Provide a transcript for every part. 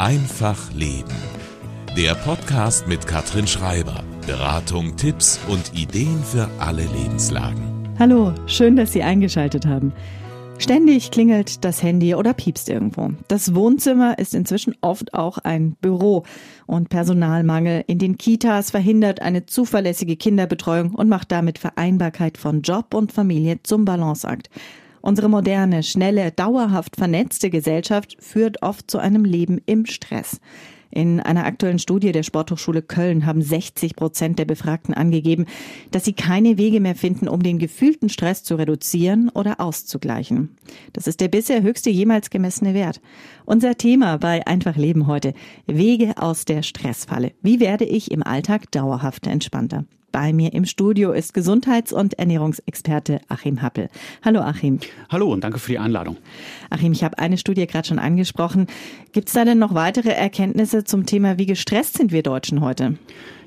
Einfach Leben. Der Podcast mit Katrin Schreiber. Beratung, Tipps und Ideen für alle Lebenslagen. Hallo, schön, dass Sie eingeschaltet haben. Ständig klingelt das Handy oder piepst irgendwo. Das Wohnzimmer ist inzwischen oft auch ein Büro. Und Personalmangel in den Kitas verhindert eine zuverlässige Kinderbetreuung und macht damit Vereinbarkeit von Job und Familie zum Balanceakt. Unsere moderne, schnelle, dauerhaft vernetzte Gesellschaft führt oft zu einem Leben im Stress. In einer aktuellen Studie der Sporthochschule Köln haben 60 Prozent der Befragten angegeben, dass sie keine Wege mehr finden, um den gefühlten Stress zu reduzieren oder auszugleichen. Das ist der bisher höchste jemals gemessene Wert. Unser Thema bei Einfach Leben heute. Wege aus der Stressfalle. Wie werde ich im Alltag dauerhaft entspannter? Bei mir im Studio ist Gesundheits- und Ernährungsexperte Achim Happel. Hallo Achim. Hallo und danke für die Einladung. Achim, ich habe eine Studie gerade schon angesprochen. Gibt es da denn noch weitere Erkenntnisse zum Thema, wie gestresst sind wir Deutschen heute?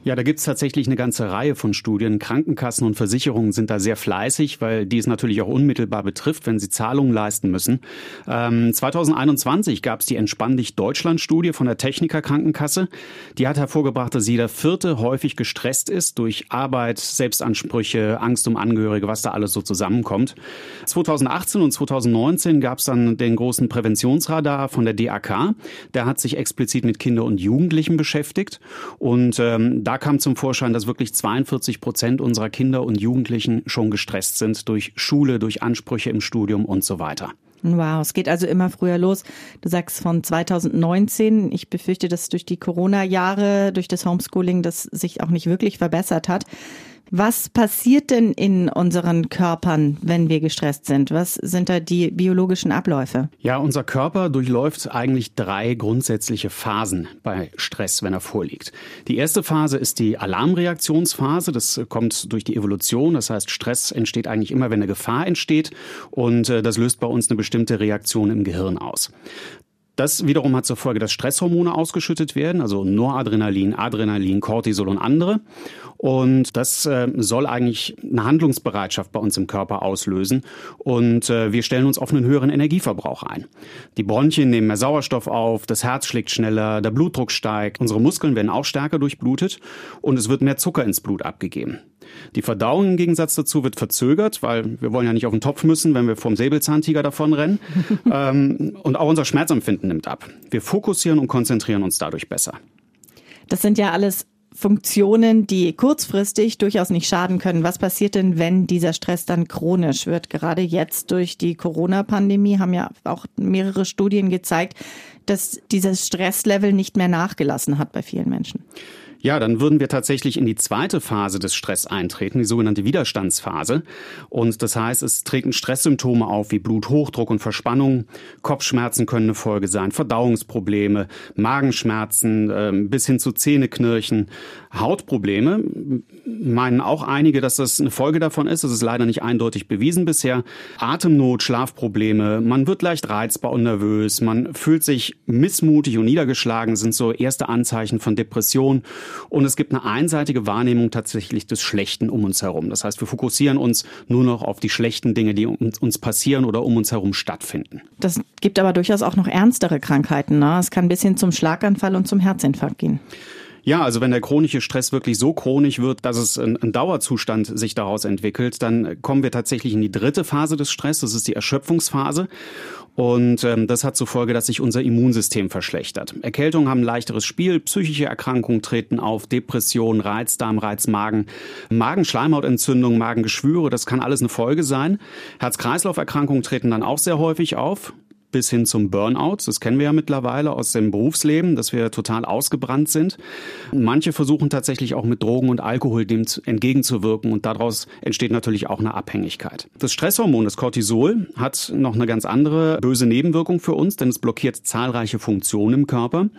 Ja, da gibt's tatsächlich eine ganze Reihe von Studien. Krankenkassen und Versicherungen sind da sehr fleißig, weil die es natürlich auch unmittelbar betrifft, wenn sie Zahlungen leisten müssen. Ähm, 2021 gab's die Entspann dich Deutschland-Studie von der Techniker Krankenkasse. Die hat hervorgebracht, dass jeder Vierte häufig gestresst ist durch Arbeit, Selbstansprüche, Angst um Angehörige, was da alles so zusammenkommt. 2018 und 2019 gab's dann den großen Präventionsradar von der DAK. Der hat sich explizit mit Kinder und Jugendlichen beschäftigt und ähm, da kam zum Vorschein, dass wirklich 42 Prozent unserer Kinder und Jugendlichen schon gestresst sind durch Schule, durch Ansprüche im Studium und so weiter. Wow, es geht also immer früher los. Du sagst von 2019. Ich befürchte, dass durch die Corona-Jahre, durch das Homeschooling, das sich auch nicht wirklich verbessert hat. Was passiert denn in unseren Körpern, wenn wir gestresst sind? Was sind da die biologischen Abläufe? Ja, unser Körper durchläuft eigentlich drei grundsätzliche Phasen bei Stress, wenn er vorliegt. Die erste Phase ist die Alarmreaktionsphase. Das kommt durch die Evolution. Das heißt, Stress entsteht eigentlich immer, wenn eine Gefahr entsteht. Und äh, das löst bei uns eine bestimmte Reaktion im Gehirn aus. Das wiederum hat zur Folge, dass Stresshormone ausgeschüttet werden, also Noradrenalin, Adrenalin, Cortisol und andere. Und das äh, soll eigentlich eine Handlungsbereitschaft bei uns im Körper auslösen. Und äh, wir stellen uns auf einen höheren Energieverbrauch ein. Die Bronchien nehmen mehr Sauerstoff auf, das Herz schlägt schneller, der Blutdruck steigt, unsere Muskeln werden auch stärker durchblutet und es wird mehr Zucker ins Blut abgegeben. Die Verdauung im Gegensatz dazu wird verzögert, weil wir wollen ja nicht auf den Topf müssen, wenn wir vom Säbelzahntiger davonrennen. ähm, und auch unser Schmerzempfinden nimmt ab. Wir fokussieren und konzentrieren uns dadurch besser. Das sind ja alles Funktionen, die kurzfristig durchaus nicht schaden können. Was passiert denn, wenn dieser Stress dann chronisch wird? Gerade jetzt durch die Corona-Pandemie haben ja auch mehrere Studien gezeigt, dass dieses Stresslevel nicht mehr nachgelassen hat bei vielen Menschen. Ja, dann würden wir tatsächlich in die zweite Phase des Stress eintreten, die sogenannte Widerstandsphase. Und das heißt, es treten Stresssymptome auf wie Bluthochdruck und Verspannung. Kopfschmerzen können eine Folge sein, Verdauungsprobleme, Magenschmerzen äh, bis hin zu Zähneknirschen, Hautprobleme. Meinen auch einige, dass das eine Folge davon ist. Das ist leider nicht eindeutig bewiesen bisher. Atemnot, Schlafprobleme, man wird leicht reizbar und nervös, man fühlt sich missmutig und niedergeschlagen, sind so erste Anzeichen von Depression. Und es gibt eine einseitige Wahrnehmung tatsächlich des Schlechten um uns herum. Das heißt, wir fokussieren uns nur noch auf die schlechten Dinge, die uns passieren oder um uns herum stattfinden. Das gibt aber durchaus auch noch ernstere Krankheiten. Ne? Es kann bis hin zum Schlaganfall und zum Herzinfarkt gehen. Ja, also wenn der chronische Stress wirklich so chronisch wird, dass es ein, ein, Dauerzustand sich daraus entwickelt, dann kommen wir tatsächlich in die dritte Phase des Stress, das ist die Erschöpfungsphase. Und ähm, das hat zur Folge, dass sich unser Immunsystem verschlechtert. Erkältungen haben ein leichteres Spiel, psychische Erkrankungen treten auf, Depression, Reizdarm, Reizmagen, Magenschleimhautentzündung, Magengeschwüre, das kann alles eine Folge sein. Herz-Kreislauf-Erkrankungen treten dann auch sehr häufig auf bis hin zum Burnout. Das kennen wir ja mittlerweile aus dem Berufsleben, dass wir total ausgebrannt sind. Manche versuchen tatsächlich auch mit Drogen und Alkohol dem entgegenzuwirken und daraus entsteht natürlich auch eine Abhängigkeit. Das Stresshormon, das Cortisol, hat noch eine ganz andere böse Nebenwirkung für uns, denn es blockiert zahlreiche Funktionen im Körper.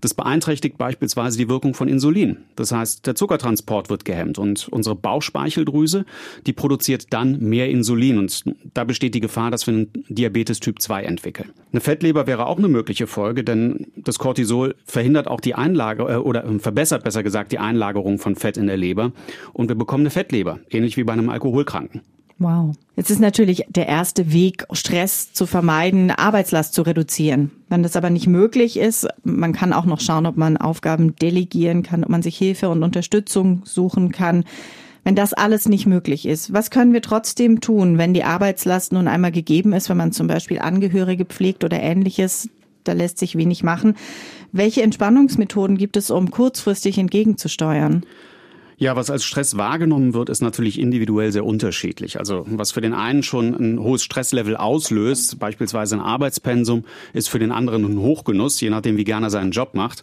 Das beeinträchtigt beispielsweise die Wirkung von Insulin. Das heißt, der Zuckertransport wird gehemmt und unsere Bauchspeicheldrüse, die produziert dann mehr Insulin und da besteht die Gefahr, dass wir einen Diabetes Typ 2 entwickeln. Eine Fettleber wäre auch eine mögliche Folge, denn das Cortisol verhindert auch die Einlage äh, oder verbessert besser gesagt die Einlagerung von Fett in der Leber und wir bekommen eine Fettleber, ähnlich wie bei einem Alkoholkranken. Wow. Jetzt ist natürlich der erste Weg, Stress zu vermeiden, Arbeitslast zu reduzieren. Wenn das aber nicht möglich ist, man kann auch noch schauen, ob man Aufgaben delegieren kann, ob man sich Hilfe und Unterstützung suchen kann. Wenn das alles nicht möglich ist, was können wir trotzdem tun, wenn die Arbeitslast nun einmal gegeben ist, wenn man zum Beispiel Angehörige pflegt oder ähnliches? Da lässt sich wenig machen. Welche Entspannungsmethoden gibt es, um kurzfristig entgegenzusteuern? Ja, was als Stress wahrgenommen wird, ist natürlich individuell sehr unterschiedlich. Also was für den einen schon ein hohes Stresslevel auslöst, beispielsweise ein Arbeitspensum, ist für den anderen ein Hochgenuss, je nachdem, wie gerne er seinen Job macht.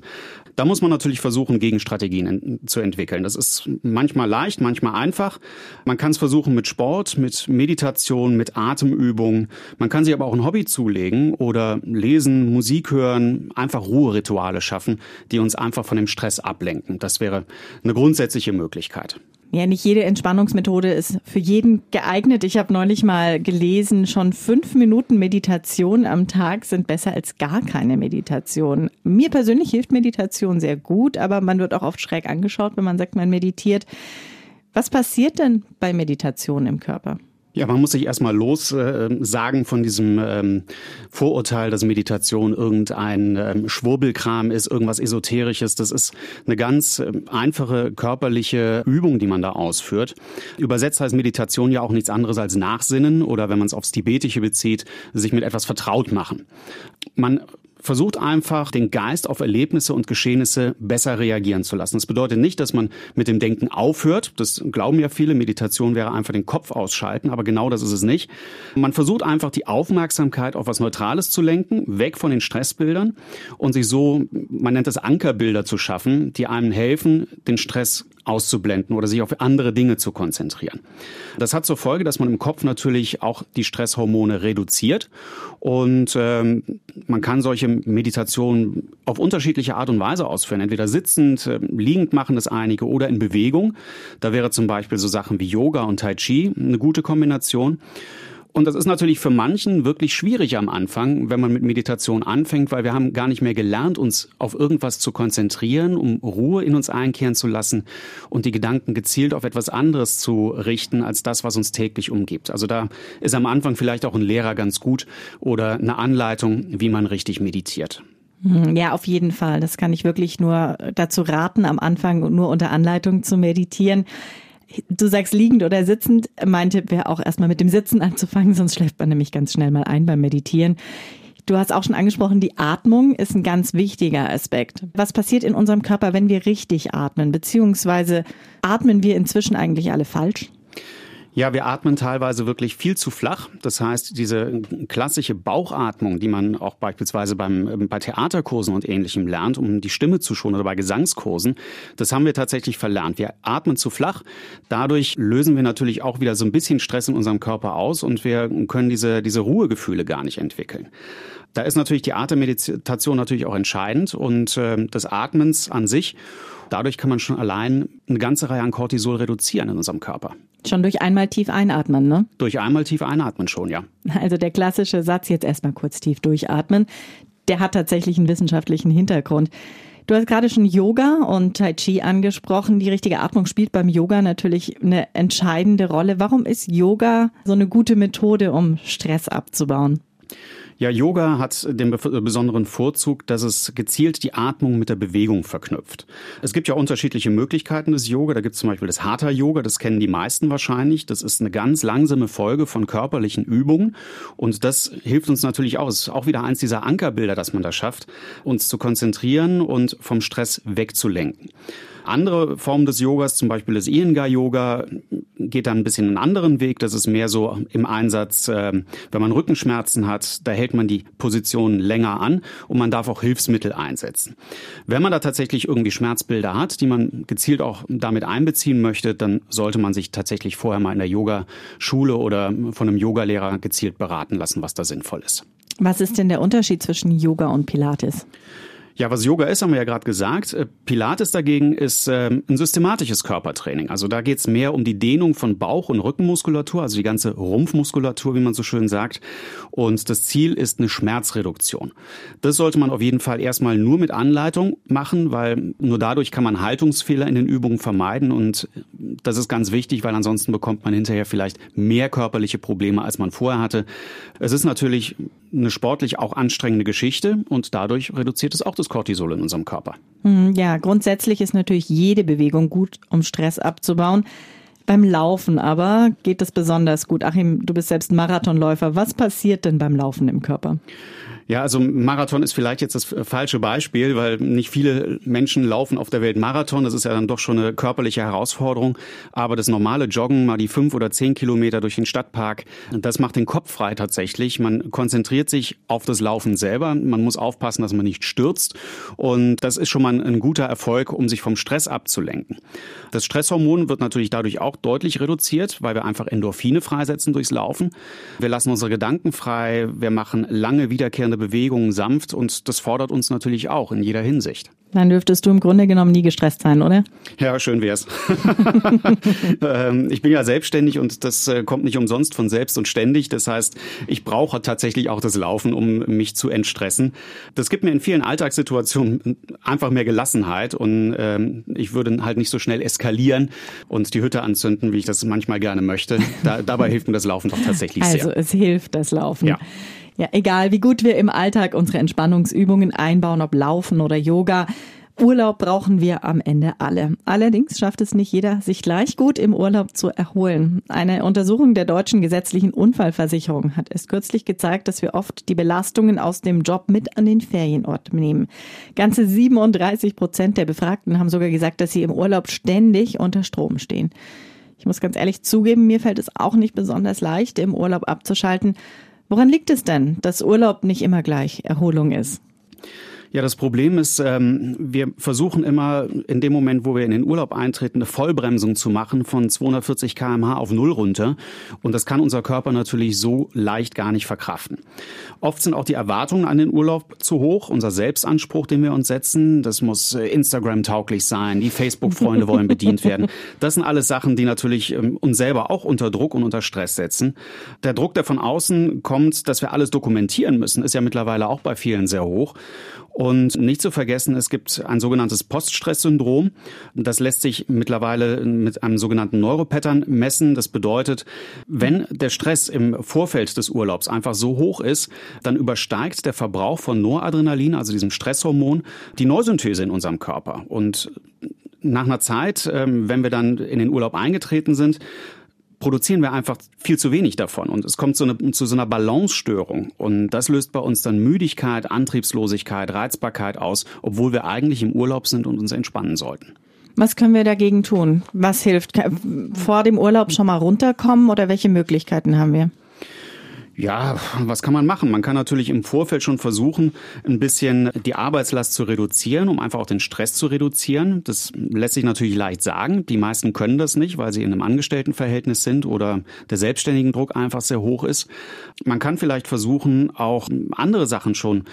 Da muss man natürlich versuchen, Gegenstrategien zu entwickeln. Das ist manchmal leicht, manchmal einfach. Man kann es versuchen mit Sport, mit Meditation, mit Atemübungen. Man kann sich aber auch ein Hobby zulegen oder lesen, Musik hören, einfach Ruherituale schaffen, die uns einfach von dem Stress ablenken. Das wäre eine grundsätzliche Möglichkeit. Ja, nicht jede Entspannungsmethode ist für jeden geeignet. Ich habe neulich mal gelesen, schon fünf Minuten Meditation am Tag sind besser als gar keine Meditation. Mir persönlich hilft Meditation sehr gut, aber man wird auch oft schräg angeschaut, wenn man sagt, man meditiert. Was passiert denn bei Meditation im Körper? Ja, man muss sich erstmal los äh, sagen von diesem ähm, Vorurteil, dass Meditation irgendein ähm, Schwurbelkram ist, irgendwas Esoterisches. Das ist eine ganz äh, einfache körperliche Übung, die man da ausführt. Übersetzt heißt Meditation ja auch nichts anderes als Nachsinnen oder wenn man es aufs Tibetische bezieht, sich mit etwas vertraut machen. Man versucht einfach, den Geist auf Erlebnisse und Geschehnisse besser reagieren zu lassen. Das bedeutet nicht, dass man mit dem Denken aufhört. Das glauben ja viele. Meditation wäre einfach den Kopf ausschalten, aber genau das ist es nicht. Man versucht einfach, die Aufmerksamkeit auf was Neutrales zu lenken, weg von den Stressbildern und sich so, man nennt das Ankerbilder zu schaffen, die einem helfen, den Stress auszublenden oder sich auf andere Dinge zu konzentrieren. Das hat zur Folge, dass man im Kopf natürlich auch die Stresshormone reduziert und ähm, man kann solche Meditationen auf unterschiedliche Art und Weise ausführen. Entweder sitzend, äh, liegend machen das einige oder in Bewegung. Da wäre zum Beispiel so Sachen wie Yoga und Tai Chi eine gute Kombination. Und das ist natürlich für manchen wirklich schwierig am Anfang, wenn man mit Meditation anfängt, weil wir haben gar nicht mehr gelernt, uns auf irgendwas zu konzentrieren, um Ruhe in uns einkehren zu lassen und die Gedanken gezielt auf etwas anderes zu richten, als das, was uns täglich umgibt. Also da ist am Anfang vielleicht auch ein Lehrer ganz gut oder eine Anleitung, wie man richtig meditiert. Hm, ja, auf jeden Fall. Das kann ich wirklich nur dazu raten, am Anfang nur unter Anleitung zu meditieren. Du sagst liegend oder sitzend. Mein Tipp wäre auch erstmal mit dem Sitzen anzufangen, sonst schläft man nämlich ganz schnell mal ein beim Meditieren. Du hast auch schon angesprochen, die Atmung ist ein ganz wichtiger Aspekt. Was passiert in unserem Körper, wenn wir richtig atmen? Beziehungsweise atmen wir inzwischen eigentlich alle falsch? Ja, wir atmen teilweise wirklich viel zu flach. Das heißt, diese klassische Bauchatmung, die man auch beispielsweise beim, ähm, bei Theaterkursen und ähnlichem lernt, um die Stimme zu schonen oder bei Gesangskursen, das haben wir tatsächlich verlernt. Wir atmen zu flach. Dadurch lösen wir natürlich auch wieder so ein bisschen Stress in unserem Körper aus und wir können diese, diese Ruhegefühle gar nicht entwickeln. Da ist natürlich die Atemmeditation natürlich auch entscheidend und äh, des Atmens an sich. Dadurch kann man schon allein eine ganze Reihe an Cortisol reduzieren in unserem Körper. Schon durch einmal tief einatmen, ne? Durch einmal tief einatmen schon, ja. Also der klassische Satz, jetzt erstmal kurz tief durchatmen, der hat tatsächlich einen wissenschaftlichen Hintergrund. Du hast gerade schon Yoga und Tai Chi angesprochen. Die richtige Atmung spielt beim Yoga natürlich eine entscheidende Rolle. Warum ist Yoga so eine gute Methode, um Stress abzubauen? Ja, Yoga hat den besonderen Vorzug, dass es gezielt die Atmung mit der Bewegung verknüpft. Es gibt ja unterschiedliche Möglichkeiten des Yoga. Da gibt es zum Beispiel das Hatha Yoga, das kennen die meisten wahrscheinlich. Das ist eine ganz langsame Folge von körperlichen Übungen und das hilft uns natürlich auch. Es ist auch wieder eins dieser Ankerbilder, dass man da schafft, uns zu konzentrieren und vom Stress wegzulenken. Andere Formen des Yogas, zum Beispiel das Iyengar-Yoga, geht dann ein bisschen einen anderen Weg. Das ist mehr so im Einsatz, äh, wenn man Rückenschmerzen hat, da hält man die Position länger an und man darf auch Hilfsmittel einsetzen. Wenn man da tatsächlich irgendwie Schmerzbilder hat, die man gezielt auch damit einbeziehen möchte, dann sollte man sich tatsächlich vorher mal in der Yogaschule oder von einem Yogalehrer gezielt beraten lassen, was da sinnvoll ist. Was ist denn der Unterschied zwischen Yoga und Pilates? Ja, was Yoga ist, haben wir ja gerade gesagt. Äh, Pilates dagegen ist ähm, ein systematisches Körpertraining. Also da geht es mehr um die Dehnung von Bauch- und Rückenmuskulatur, also die ganze Rumpfmuskulatur, wie man so schön sagt. Und das Ziel ist eine Schmerzreduktion. Das sollte man auf jeden Fall erstmal nur mit Anleitung machen, weil nur dadurch kann man Haltungsfehler in den Übungen vermeiden. Und das ist ganz wichtig, weil ansonsten bekommt man hinterher vielleicht mehr körperliche Probleme, als man vorher hatte. Es ist natürlich eine sportlich auch anstrengende Geschichte und dadurch reduziert es auch das Cortisol in unserem Körper. Hm, ja, grundsätzlich ist natürlich jede Bewegung gut, um Stress abzubauen. Beim Laufen aber geht es besonders gut. Achim, du bist selbst Marathonläufer. Was passiert denn beim Laufen im Körper? Ja, also Marathon ist vielleicht jetzt das falsche Beispiel, weil nicht viele Menschen laufen auf der Welt Marathon. Das ist ja dann doch schon eine körperliche Herausforderung. Aber das normale Joggen, mal die fünf oder zehn Kilometer durch den Stadtpark, das macht den Kopf frei tatsächlich. Man konzentriert sich auf das Laufen selber. Man muss aufpassen, dass man nicht stürzt. Und das ist schon mal ein guter Erfolg, um sich vom Stress abzulenken. Das Stresshormon wird natürlich dadurch auch deutlich reduziert, weil wir einfach Endorphine freisetzen durchs Laufen. Wir lassen unsere Gedanken frei. Wir machen lange wiederkehrende Bewegungen sanft und das fordert uns natürlich auch in jeder Hinsicht. Dann dürftest du im Grunde genommen nie gestresst sein, oder? Ja, schön wär's. Ähm, ich bin ja selbstständig und das äh, kommt nicht umsonst von selbst und ständig. Das heißt, ich brauche tatsächlich auch das Laufen, um mich zu entstressen. Das gibt mir in vielen Alltagssituationen einfach mehr Gelassenheit und ähm, ich würde halt nicht so schnell eskalieren und die Hütte anzünden, wie ich das manchmal gerne möchte. Da, dabei hilft mir das Laufen doch tatsächlich also, sehr. Also es hilft das Laufen. Ja. Ja, egal wie gut wir im Alltag unsere Entspannungsübungen einbauen, ob Laufen oder Yoga. Urlaub brauchen wir am Ende alle. Allerdings schafft es nicht jeder, sich gleich gut im Urlaub zu erholen. Eine Untersuchung der deutschen gesetzlichen Unfallversicherung hat es kürzlich gezeigt, dass wir oft die Belastungen aus dem Job mit an den Ferienort nehmen. Ganze 37 Prozent der Befragten haben sogar gesagt, dass sie im Urlaub ständig unter Strom stehen. Ich muss ganz ehrlich zugeben, mir fällt es auch nicht besonders leicht, im Urlaub abzuschalten. Woran liegt es denn, dass Urlaub nicht immer gleich Erholung ist? Ja, das Problem ist, ähm, wir versuchen immer in dem Moment, wo wir in den Urlaub eintreten, eine Vollbremsung zu machen von 240 kmh auf Null runter. Und das kann unser Körper natürlich so leicht gar nicht verkraften. Oft sind auch die Erwartungen an den Urlaub zu hoch. Unser Selbstanspruch, den wir uns setzen, das muss äh, Instagram-tauglich sein. Die Facebook-Freunde wollen bedient werden. Das sind alles Sachen, die natürlich ähm, uns selber auch unter Druck und unter Stress setzen. Der Druck, der von außen kommt, dass wir alles dokumentieren müssen, ist ja mittlerweile auch bei vielen sehr hoch. Und nicht zu vergessen, es gibt ein sogenanntes Poststresssyndrom. Das lässt sich mittlerweile mit einem sogenannten Neuropattern messen. Das bedeutet, wenn der Stress im Vorfeld des Urlaubs einfach so hoch ist, dann übersteigt der Verbrauch von Noradrenalin, also diesem Stresshormon, die Neusynthese in unserem Körper. Und nach einer Zeit, ähm, wenn wir dann in den Urlaub eingetreten sind, produzieren wir einfach viel zu wenig davon. Und es kommt zu, eine, zu so einer Balancestörung. Und das löst bei uns dann Müdigkeit, Antriebslosigkeit, Reizbarkeit aus, obwohl wir eigentlich im Urlaub sind und uns entspannen sollten. Was können wir dagegen tun? Was hilft? Vor dem Urlaub schon mal runterkommen oder welche Möglichkeiten haben wir? Ja, was kann man machen? Man kann natürlich im Vorfeld schon versuchen, ein bisschen die Arbeitslast zu reduzieren, um einfach auch den Stress zu reduzieren. Das lässt sich natürlich leicht sagen. Die meisten können das nicht, weil sie in einem Angestelltenverhältnis sind oder der selbstständigen Druck einfach sehr hoch ist. Man kann vielleicht versuchen, auch andere Sachen schon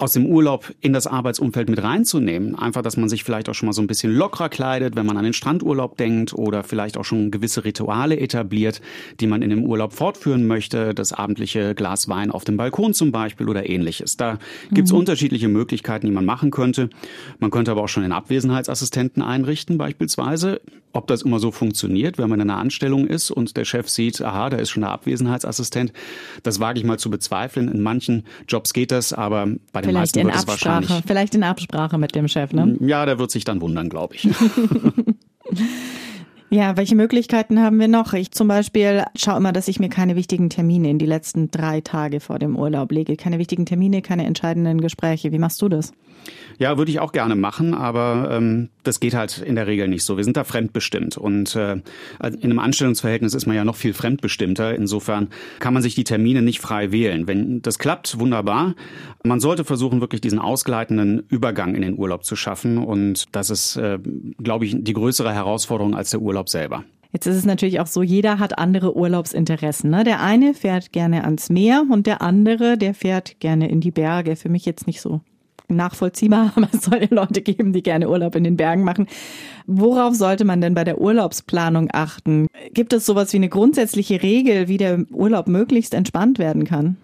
aus dem Urlaub in das Arbeitsumfeld mit reinzunehmen. Einfach, dass man sich vielleicht auch schon mal so ein bisschen lockerer kleidet, wenn man an den Strandurlaub denkt oder vielleicht auch schon gewisse Rituale etabliert, die man in dem Urlaub fortführen möchte. Das abendliche Glas Wein auf dem Balkon zum Beispiel oder ähnliches. Da gibt's mhm. unterschiedliche Möglichkeiten, die man machen könnte. Man könnte aber auch schon den Abwesenheitsassistenten einrichten beispielsweise. Ob das immer so funktioniert, wenn man in einer Anstellung ist und der Chef sieht, aha, da ist schon der Abwesenheitsassistent, das wage ich mal zu bezweifeln. In manchen Jobs geht das, aber bei den vielleicht meisten in Absprache, vielleicht in Absprache mit dem Chef, ne? Ja, der wird sich dann wundern, glaube ich. Ja, welche Möglichkeiten haben wir noch? Ich zum Beispiel schaue immer, dass ich mir keine wichtigen Termine in die letzten drei Tage vor dem Urlaub lege. Keine wichtigen Termine, keine entscheidenden Gespräche. Wie machst du das? Ja, würde ich auch gerne machen, aber ähm, das geht halt in der Regel nicht so. Wir sind da fremdbestimmt und äh, in einem Anstellungsverhältnis ist man ja noch viel fremdbestimmter. Insofern kann man sich die Termine nicht frei wählen. Wenn das klappt, wunderbar. Man sollte versuchen, wirklich diesen ausgleitenden Übergang in den Urlaub zu schaffen und das ist, äh, glaube ich, die größere Herausforderung als der Urlaub selber. Jetzt ist es natürlich auch so, jeder hat andere Urlaubsinteressen. Ne? Der eine fährt gerne ans Meer und der andere, der fährt gerne in die Berge. Für mich jetzt nicht so nachvollziehbar, aber es soll ja Leute geben, die gerne Urlaub in den Bergen machen. Worauf sollte man denn bei der Urlaubsplanung achten? Gibt es sowas wie eine grundsätzliche Regel, wie der Urlaub möglichst entspannt werden kann?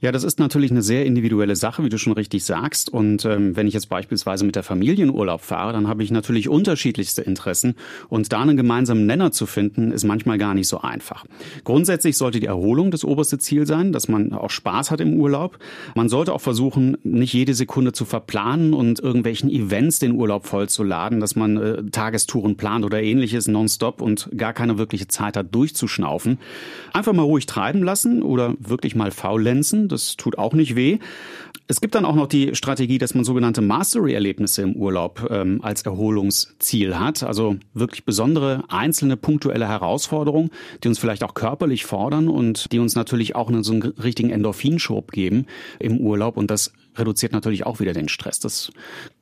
Ja, das ist natürlich eine sehr individuelle Sache, wie du schon richtig sagst. Und ähm, wenn ich jetzt beispielsweise mit der Familie in Urlaub fahre, dann habe ich natürlich unterschiedlichste Interessen. Und da einen gemeinsamen Nenner zu finden, ist manchmal gar nicht so einfach. Grundsätzlich sollte die Erholung das oberste Ziel sein, dass man auch Spaß hat im Urlaub. Man sollte auch versuchen, nicht jede Sekunde zu verplanen und irgendwelchen Events den Urlaub vollzuladen, dass man äh, Tagestouren plant oder ähnliches nonstop und gar keine wirkliche Zeit hat, durchzuschnaufen. Einfach mal ruhig treiben lassen oder wirklich mal faulenzen das tut auch nicht weh. Es gibt dann auch noch die Strategie, dass man sogenannte Mastery-Erlebnisse im Urlaub ähm, als Erholungsziel hat. Also wirklich besondere, einzelne, punktuelle Herausforderungen, die uns vielleicht auch körperlich fordern und die uns natürlich auch einen, so einen richtigen Endorphinschub geben im Urlaub. Und das reduziert natürlich auch wieder den Stress. Das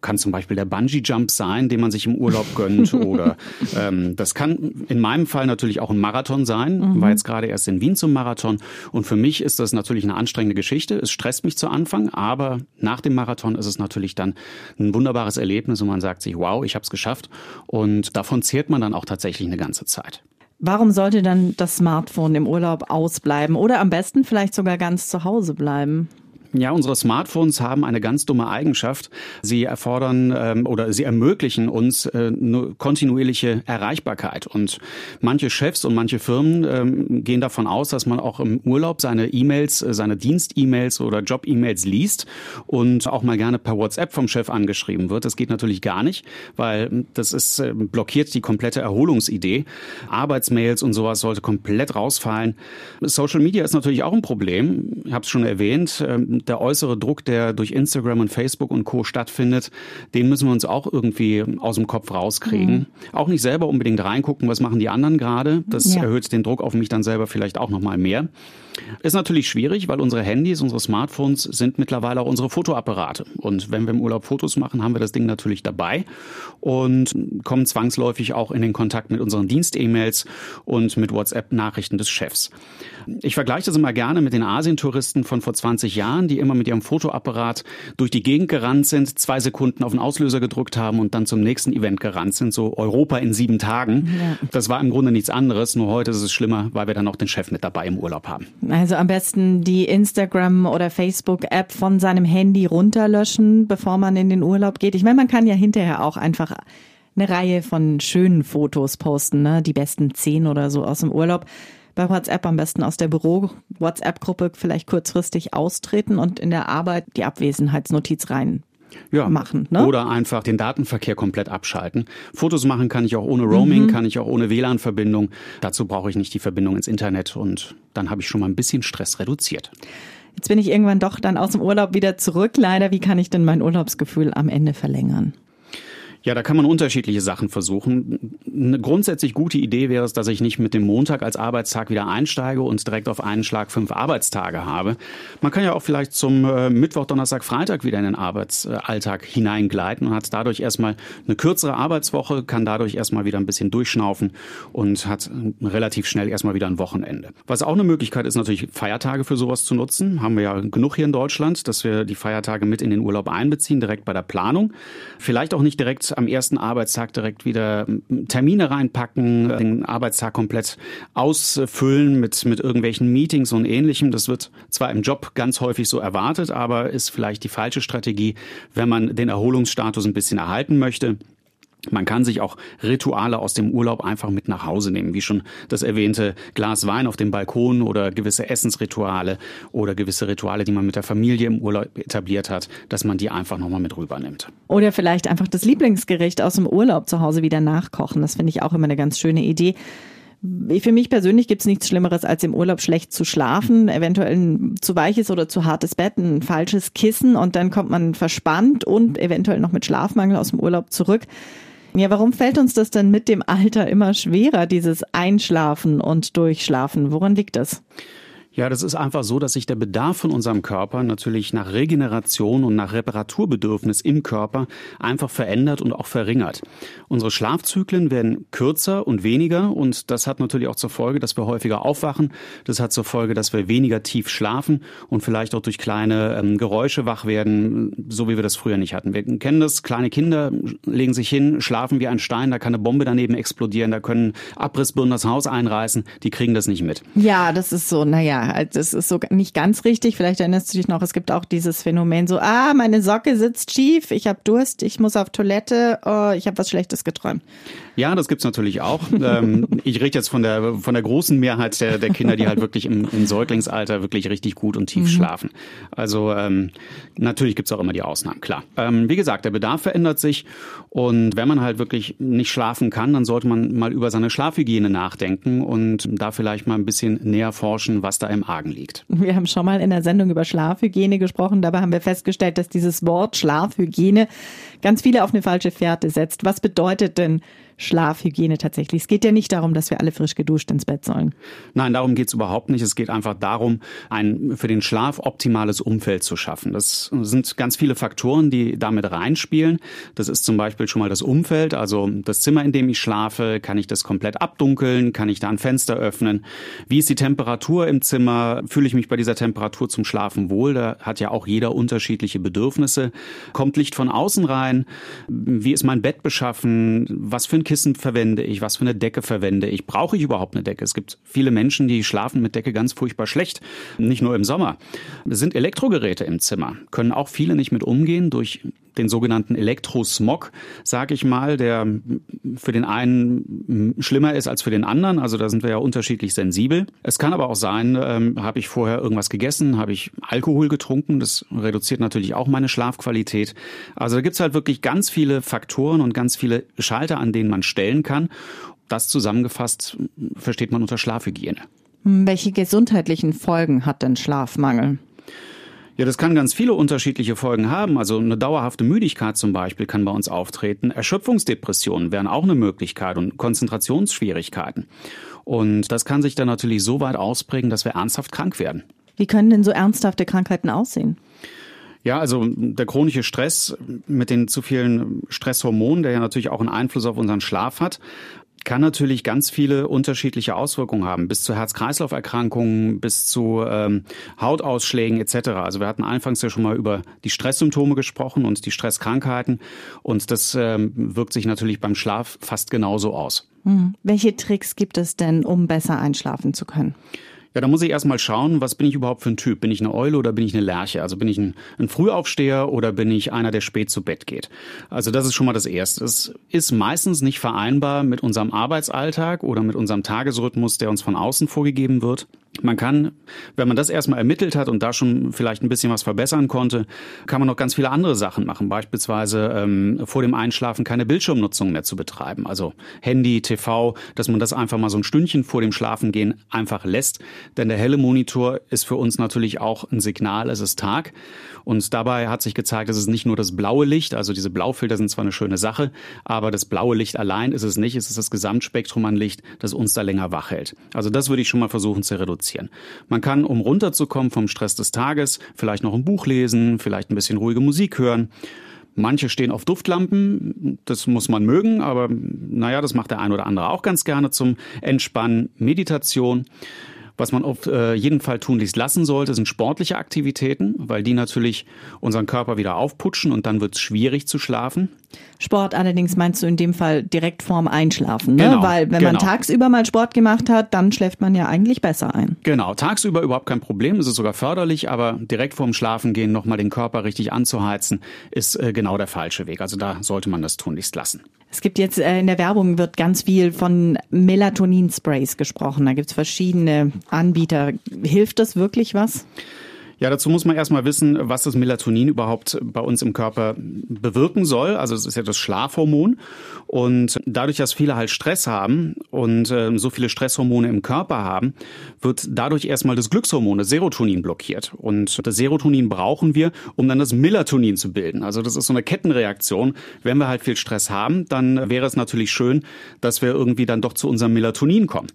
kann zum Beispiel der Bungee-Jump sein, den man sich im Urlaub gönnt. oder ähm, das kann in meinem Fall natürlich auch ein Marathon sein. Mhm. War jetzt gerade erst in Wien zum Marathon. Und für mich ist das natürlich eine anstrengende Geschichte. Es stresst mich zu Anfang, aber nach dem Marathon ist es natürlich dann ein wunderbares Erlebnis und man sagt sich, wow, ich habe es geschafft. Und davon zehrt man dann auch tatsächlich eine ganze Zeit. Warum sollte dann das Smartphone im Urlaub ausbleiben oder am besten vielleicht sogar ganz zu Hause bleiben? Ja, unsere Smartphones haben eine ganz dumme Eigenschaft. Sie erfordern ähm, oder sie ermöglichen uns äh, kontinuierliche Erreichbarkeit. Und manche Chefs und manche Firmen ähm, gehen davon aus, dass man auch im Urlaub seine E-Mails, äh, seine Dienst-E-Mails oder Job-E-Mails liest und auch mal gerne per WhatsApp vom Chef angeschrieben wird. Das geht natürlich gar nicht, weil das ist äh, blockiert die komplette Erholungsidee. Arbeitsmails und sowas sollte komplett rausfallen. Social Media ist natürlich auch ein Problem. Ich habe es schon erwähnt. Ähm, der äußere Druck, der durch Instagram und Facebook und Co. stattfindet, den müssen wir uns auch irgendwie aus dem Kopf rauskriegen. Mhm. Auch nicht selber unbedingt reingucken, was machen die anderen gerade. Das ja. erhöht den Druck auf mich dann selber vielleicht auch nochmal mehr. Ist natürlich schwierig, weil unsere Handys, unsere Smartphones sind mittlerweile auch unsere Fotoapparate. Und wenn wir im Urlaub Fotos machen, haben wir das Ding natürlich dabei und kommen zwangsläufig auch in den Kontakt mit unseren Dienst-E-Mails und mit WhatsApp-Nachrichten des Chefs. Ich vergleiche das immer gerne mit den Asientouristen von vor 20 Jahren, die immer mit ihrem Fotoapparat durch die Gegend gerannt sind, zwei Sekunden auf den Auslöser gedrückt haben und dann zum nächsten Event gerannt sind, so Europa in sieben Tagen. Ja. Das war im Grunde nichts anderes, nur heute ist es schlimmer, weil wir dann auch den Chef mit dabei im Urlaub haben. Also am besten die Instagram- oder Facebook-App von seinem Handy runterlöschen, bevor man in den Urlaub geht. Ich meine, man kann ja hinterher auch einfach eine Reihe von schönen Fotos posten, ne? die besten zehn oder so aus dem Urlaub bei WhatsApp am besten aus der Büro-WhatsApp-Gruppe vielleicht kurzfristig austreten und in der Arbeit die Abwesenheitsnotiz rein ja. machen. Ne? Oder einfach den Datenverkehr komplett abschalten. Fotos machen kann ich auch ohne Roaming, mhm. kann ich auch ohne WLAN-Verbindung. Dazu brauche ich nicht die Verbindung ins Internet und dann habe ich schon mal ein bisschen Stress reduziert. Jetzt bin ich irgendwann doch dann aus dem Urlaub wieder zurück. Leider, wie kann ich denn mein Urlaubsgefühl am Ende verlängern? Ja, da kann man unterschiedliche Sachen versuchen. Eine grundsätzlich gute Idee wäre es, dass ich nicht mit dem Montag als Arbeitstag wieder einsteige und direkt auf einen Schlag fünf Arbeitstage habe. Man kann ja auch vielleicht zum äh, Mittwoch, Donnerstag, Freitag wieder in den Arbeitsalltag hineingleiten und hat dadurch erstmal eine kürzere Arbeitswoche, kann dadurch erstmal wieder ein bisschen durchschnaufen und hat relativ schnell erstmal wieder ein Wochenende. Was auch eine Möglichkeit ist, natürlich Feiertage für sowas zu nutzen. Haben wir ja genug hier in Deutschland, dass wir die Feiertage mit in den Urlaub einbeziehen, direkt bei der Planung. Vielleicht auch nicht direkt am ersten Arbeitstag direkt wieder Termine reinpacken, den Arbeitstag komplett ausfüllen mit, mit irgendwelchen Meetings und ähnlichem. Das wird zwar im Job ganz häufig so erwartet, aber ist vielleicht die falsche Strategie, wenn man den Erholungsstatus ein bisschen erhalten möchte. Man kann sich auch Rituale aus dem Urlaub einfach mit nach Hause nehmen, wie schon das erwähnte Glas Wein auf dem Balkon oder gewisse Essensrituale oder gewisse Rituale, die man mit der Familie im Urlaub etabliert hat, dass man die einfach nochmal mit rübernimmt. Oder vielleicht einfach das Lieblingsgericht aus dem Urlaub zu Hause wieder nachkochen. Das finde ich auch immer eine ganz schöne Idee. Für mich persönlich gibt es nichts Schlimmeres, als im Urlaub schlecht zu schlafen, eventuell ein zu weiches oder zu hartes Bett, ein falsches Kissen und dann kommt man verspannt und eventuell noch mit Schlafmangel aus dem Urlaub zurück. Ja, warum fällt uns das denn mit dem Alter immer schwerer, dieses Einschlafen und Durchschlafen? Woran liegt das? Ja, das ist einfach so, dass sich der Bedarf von unserem Körper natürlich nach Regeneration und nach Reparaturbedürfnis im Körper einfach verändert und auch verringert. Unsere Schlafzyklen werden kürzer und weniger und das hat natürlich auch zur Folge, dass wir häufiger aufwachen. Das hat zur Folge, dass wir weniger tief schlafen und vielleicht auch durch kleine ähm, Geräusche wach werden, so wie wir das früher nicht hatten. Wir kennen das, kleine Kinder legen sich hin, schlafen wie ein Stein, da kann eine Bombe daneben explodieren, da können Abrissbirnen das Haus einreißen, die kriegen das nicht mit. Ja, das ist so, naja, das ist so nicht ganz richtig. Vielleicht erinnerst du dich noch, es gibt auch dieses Phänomen so, ah, meine Socke sitzt schief, ich habe Durst, ich muss auf Toilette, oh, ich habe was Schlechtes geträumt. Ja, das gibt's natürlich auch. ähm, ich rede jetzt von der, von der großen Mehrheit der, der Kinder, die halt wirklich im, im Säuglingsalter wirklich richtig gut und tief mhm. schlafen. Also ähm, natürlich gibt's auch immer die Ausnahmen, klar. Ähm, wie gesagt, der Bedarf verändert sich und wenn man halt wirklich nicht schlafen kann, dann sollte man mal über seine Schlafhygiene nachdenken und da vielleicht mal ein bisschen näher forschen, was da im Argen liegt. Wir haben schon mal in der Sendung über Schlafhygiene gesprochen. Dabei haben wir festgestellt, dass dieses Wort Schlafhygiene ganz viele auf eine falsche Fährte setzt. Was bedeutet denn Schlafhygiene tatsächlich. Es geht ja nicht darum, dass wir alle frisch geduscht ins Bett sollen. Nein, darum geht es überhaupt nicht. Es geht einfach darum, ein für den Schlaf optimales Umfeld zu schaffen. Das sind ganz viele Faktoren, die damit reinspielen. Das ist zum Beispiel schon mal das Umfeld, also das Zimmer, in dem ich schlafe. Kann ich das komplett abdunkeln? Kann ich da ein Fenster öffnen? Wie ist die Temperatur im Zimmer? Fühle ich mich bei dieser Temperatur zum Schlafen wohl? Da hat ja auch jeder unterschiedliche Bedürfnisse. Kommt Licht von außen rein? Wie ist mein Bett beschaffen? Was für ein Kissen verwende ich? Was für eine Decke verwende ich? Brauche ich überhaupt eine Decke? Es gibt viele Menschen, die schlafen mit Decke ganz furchtbar schlecht. Nicht nur im Sommer. Es sind Elektrogeräte im Zimmer. Können auch viele nicht mit umgehen durch den sogenannten Elektrosmog, sage ich mal, der für den einen schlimmer ist als für den anderen. Also da sind wir ja unterschiedlich sensibel. Es kann aber auch sein, ähm, habe ich vorher irgendwas gegessen, habe ich Alkohol getrunken. Das reduziert natürlich auch meine Schlafqualität. Also da gibt's halt wirklich ganz viele Faktoren und ganz viele Schalter, an denen man stellen kann. Das zusammengefasst versteht man unter Schlafhygiene. Welche gesundheitlichen Folgen hat denn Schlafmangel? Ja, das kann ganz viele unterschiedliche Folgen haben. Also eine dauerhafte Müdigkeit zum Beispiel kann bei uns auftreten. Erschöpfungsdepressionen wären auch eine Möglichkeit und Konzentrationsschwierigkeiten. Und das kann sich dann natürlich so weit ausprägen, dass wir ernsthaft krank werden. Wie können denn so ernsthafte Krankheiten aussehen? Ja, also der chronische Stress mit den zu vielen Stresshormonen, der ja natürlich auch einen Einfluss auf unseren Schlaf hat, kann natürlich ganz viele unterschiedliche Auswirkungen haben, bis zu Herz-Kreislauf-Erkrankungen, bis zu ähm, Hautausschlägen etc. Also wir hatten anfangs ja schon mal über die Stresssymptome gesprochen und die Stresskrankheiten und das ähm, wirkt sich natürlich beim Schlaf fast genauso aus. Hm. Welche Tricks gibt es denn, um besser einschlafen zu können? Ja, da muss ich erstmal schauen, was bin ich überhaupt für ein Typ? Bin ich eine Eule oder bin ich eine Lerche? Also bin ich ein, ein Frühaufsteher oder bin ich einer, der spät zu Bett geht? Also das ist schon mal das Erste. Es ist meistens nicht vereinbar mit unserem Arbeitsalltag oder mit unserem Tagesrhythmus, der uns von außen vorgegeben wird. Man kann, wenn man das erstmal ermittelt hat und da schon vielleicht ein bisschen was verbessern konnte, kann man noch ganz viele andere Sachen machen. Beispielsweise ähm, vor dem Einschlafen keine Bildschirmnutzung mehr zu betreiben. Also Handy, TV, dass man das einfach mal so ein Stündchen vor dem Schlafengehen einfach lässt. Denn der helle Monitor ist für uns natürlich auch ein Signal, es ist Tag. Und dabei hat sich gezeigt, es ist nicht nur das blaue Licht, also diese Blaufilter sind zwar eine schöne Sache, aber das blaue Licht allein ist es nicht. Es ist das Gesamtspektrum an Licht, das uns da länger wach hält. Also das würde ich schon mal versuchen zu reduzieren. Man kann, um runterzukommen vom Stress des Tages, vielleicht noch ein Buch lesen, vielleicht ein bisschen ruhige Musik hören. Manche stehen auf Duftlampen, das muss man mögen, aber naja, das macht der ein oder andere auch ganz gerne zum Entspannen. Meditation. Was man auf äh, jeden Fall tunlichst lassen sollte, sind sportliche Aktivitäten, weil die natürlich unseren Körper wieder aufputschen und dann wird es schwierig zu schlafen. Sport allerdings meinst du in dem Fall direkt vorm Einschlafen, ne? Genau, weil wenn genau. man tagsüber mal Sport gemacht hat, dann schläft man ja eigentlich besser ein. Genau, tagsüber überhaupt kein Problem, ist es sogar förderlich, aber direkt vorm Schlafengehen nochmal den Körper richtig anzuheizen, ist äh, genau der falsche Weg. Also da sollte man das tunlichst lassen. Es gibt jetzt äh, in der Werbung wird ganz viel von Melatonin-Sprays gesprochen. Da gibt es verschiedene Anbieter. Hilft das wirklich was? Ja, dazu muss man erstmal wissen, was das Melatonin überhaupt bei uns im Körper bewirken soll. Also es ist ja das Schlafhormon. Und dadurch, dass viele halt Stress haben und äh, so viele Stresshormone im Körper haben, wird dadurch erstmal das Glückshormon, das Serotonin blockiert. Und das Serotonin brauchen wir, um dann das Melatonin zu bilden. Also das ist so eine Kettenreaktion. Wenn wir halt viel Stress haben, dann wäre es natürlich schön, dass wir irgendwie dann doch zu unserem Melatonin kommen.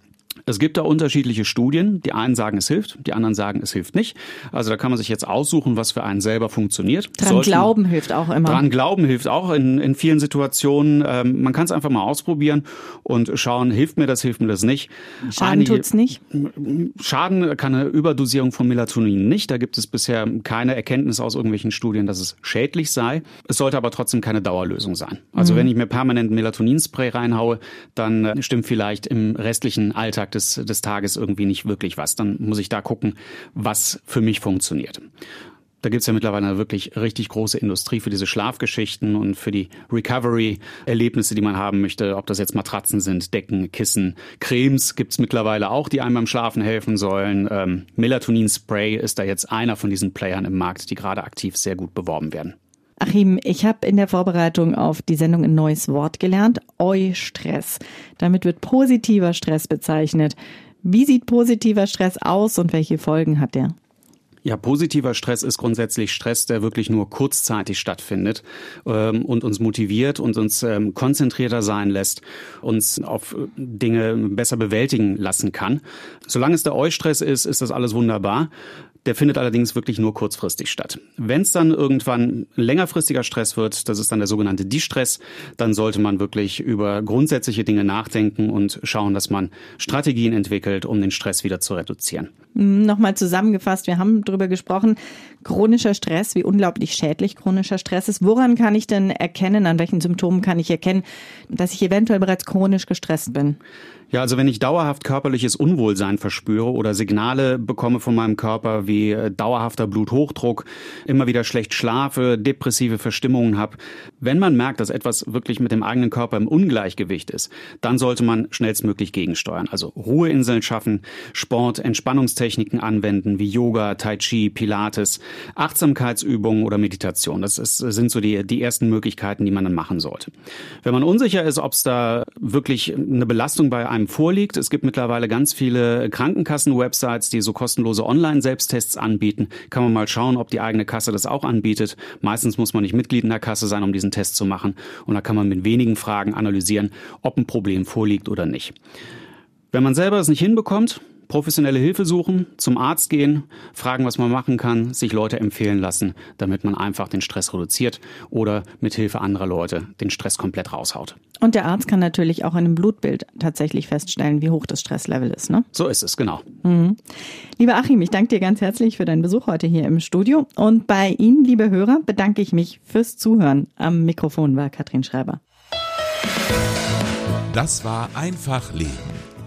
Es gibt da unterschiedliche Studien. Die einen sagen, es hilft, die anderen sagen, es hilft nicht. Also da kann man sich jetzt aussuchen, was für einen selber funktioniert. Dran Sollten, glauben hilft auch immer. Dran glauben hilft auch in, in vielen Situationen. Ähm, man kann es einfach mal ausprobieren und schauen, hilft mir das, hilft mir das nicht. Schaden Einige, tut's nicht? Schaden kann eine Überdosierung von Melatonin nicht. Da gibt es bisher keine Erkenntnis aus irgendwelchen Studien, dass es schädlich sei. Es sollte aber trotzdem keine Dauerlösung sein. Also mhm. wenn ich mir permanent Melatoninspray reinhaue, dann äh, stimmt vielleicht im restlichen Alltag des des, des Tages irgendwie nicht wirklich was. Dann muss ich da gucken, was für mich funktioniert. Da gibt's ja mittlerweile eine wirklich richtig große Industrie für diese Schlafgeschichten und für die Recovery-Erlebnisse, die man haben möchte. Ob das jetzt Matratzen sind, Decken, Kissen, Cremes gibt's mittlerweile auch, die einem beim Schlafen helfen sollen. Ähm, Melatonin-Spray ist da jetzt einer von diesen Playern im Markt, die gerade aktiv sehr gut beworben werden. Achim, ich habe in der Vorbereitung auf die Sendung ein neues Wort gelernt, Eustress. Damit wird positiver Stress bezeichnet. Wie sieht positiver Stress aus und welche Folgen hat der? Ja, positiver Stress ist grundsätzlich Stress, der wirklich nur kurzzeitig stattfindet ähm, und uns motiviert und uns ähm, konzentrierter sein lässt, uns auf äh, Dinge besser bewältigen lassen kann. Solange es der Eustress ist, ist das alles wunderbar. Der findet allerdings wirklich nur kurzfristig statt. Wenn es dann irgendwann längerfristiger Stress wird, das ist dann der sogenannte Distress, dann sollte man wirklich über grundsätzliche Dinge nachdenken und schauen, dass man Strategien entwickelt, um den Stress wieder zu reduzieren. Hm, nochmal zusammengefasst, wir haben darüber gesprochen, chronischer Stress, wie unglaublich schädlich chronischer Stress ist. Woran kann ich denn erkennen, an welchen Symptomen kann ich erkennen, dass ich eventuell bereits chronisch gestresst bin? Ja, also wenn ich dauerhaft körperliches Unwohlsein verspüre oder Signale bekomme von meinem Körper wie äh, dauerhafter Bluthochdruck, immer wieder schlecht schlafe, depressive Verstimmungen habe, wenn man merkt, dass etwas wirklich mit dem eigenen Körper im Ungleichgewicht ist, dann sollte man schnellstmöglich gegensteuern. Also Ruheinseln schaffen, Sport, Entspannungstechniken anwenden wie Yoga, Tai Chi, Pilates, Achtsamkeitsübungen oder Meditation. Das ist, sind so die, die ersten Möglichkeiten, die man dann machen sollte. Wenn man unsicher ist, ob es da wirklich eine Belastung bei einem einem vorliegt. Es gibt mittlerweile ganz viele Krankenkassen-Websites, die so kostenlose Online-Selbsttests anbieten. Kann man mal schauen, ob die eigene Kasse das auch anbietet. Meistens muss man nicht Mitglied in der Kasse sein, um diesen Test zu machen. Und da kann man mit wenigen Fragen analysieren, ob ein Problem vorliegt oder nicht. Wenn man selber es nicht hinbekommt, professionelle Hilfe suchen, zum Arzt gehen, fragen, was man machen kann, sich Leute empfehlen lassen, damit man einfach den Stress reduziert oder mit Hilfe anderer Leute den Stress komplett raushaut. Und der Arzt kann natürlich auch in einem Blutbild tatsächlich feststellen, wie hoch das Stresslevel ist, ne? So ist es, genau. Mhm. Lieber Achim, ich danke dir ganz herzlich für deinen Besuch heute hier im Studio. Und bei Ihnen, liebe Hörer, bedanke ich mich fürs Zuhören. Am Mikrofon war Katrin Schreiber. Das war Einfach Leben